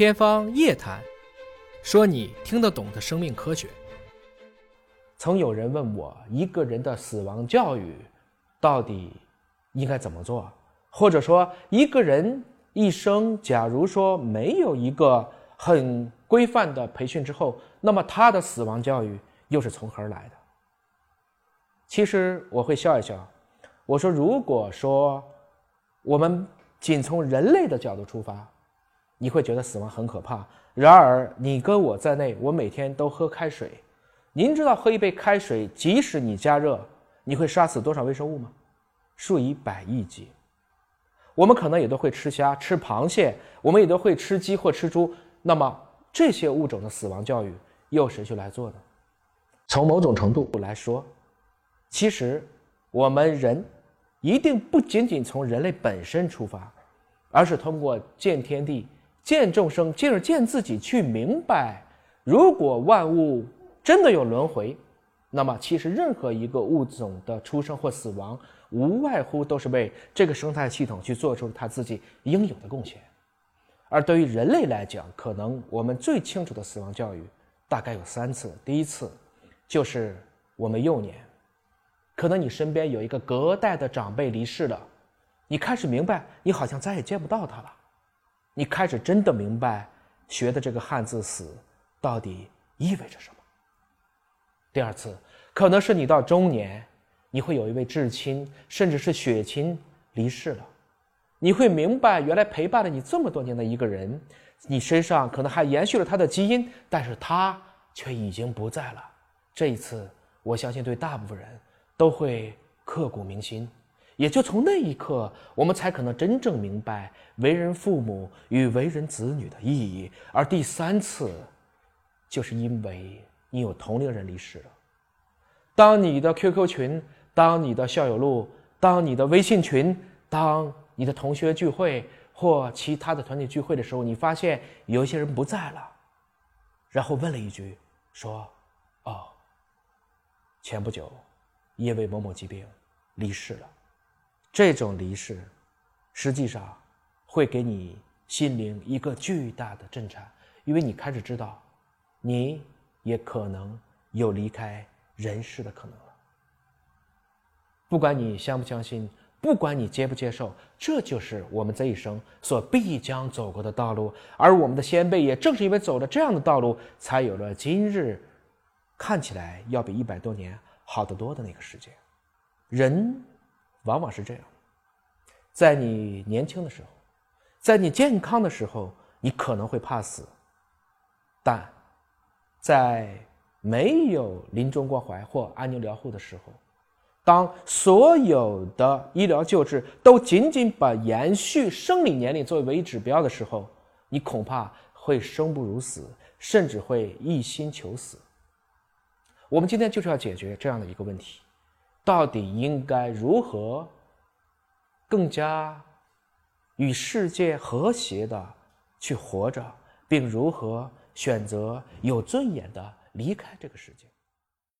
天方夜谭，说你听得懂的生命科学。曾有人问我，一个人的死亡教育到底应该怎么做？或者说，一个人一生，假如说没有一个很规范的培训之后，那么他的死亡教育又是从何而来的？其实我会笑一笑，我说，如果说我们仅从人类的角度出发，你会觉得死亡很可怕。然而，你跟我在内，我每天都喝开水。您知道喝一杯开水，即使你加热，你会杀死多少微生物吗？数以百亿计。我们可能也都会吃虾、吃螃蟹，我们也都会吃鸡或吃猪。那么这些物种的死亡教育，又谁去来做呢？从某种程度来说，其实我们人一定不仅仅从人类本身出发，而是通过见天地。见众生，进而见自己，去明白，如果万物真的有轮回，那么其实任何一个物种的出生或死亡，无外乎都是为这个生态系统去做出他自己应有的贡献。而对于人类来讲，可能我们最清楚的死亡教育，大概有三次。第一次，就是我们幼年，可能你身边有一个隔代的长辈离世了，你开始明白，你好像再也见不到他了。你开始真的明白学的这个汉字“死”到底意味着什么。第二次，可能是你到中年，你会有一位至亲，甚至是血亲离世了，你会明白，原来陪伴了你这么多年的一个人，你身上可能还延续了他的基因，但是他却已经不在了。这一次，我相信对大部分人都会刻骨铭心。也就从那一刻，我们才可能真正明白为人父母与为人子女的意义。而第三次，就是因为你有同龄人离世了。当你的 QQ 群、当你的校友录、当你的微信群、当你的同学聚会或其他的团体聚会的时候，你发现有一些人不在了，然后问了一句：“说，哦，前不久因为某某疾病离世了。”这种离世，实际上会给你心灵一个巨大的震颤，因为你开始知道，你也可能有离开人世的可能了。不管你相不相信，不管你接不接受，这就是我们这一生所必将走过的道路。而我们的先辈也正是因为走了这样的道路，才有了今日看起来要比一百多年好得多的那个世界。人。往往是这样，在你年轻的时候，在你健康的时候，你可能会怕死；但在没有临终关怀或安宁疗护的时候，当所有的医疗救治都仅仅把延续生理年龄作为唯一指标的时候，你恐怕会生不如死，甚至会一心求死。我们今天就是要解决这样的一个问题。到底应该如何更加与世界和谐的去活着，并如何选择有尊严的离开这个世界？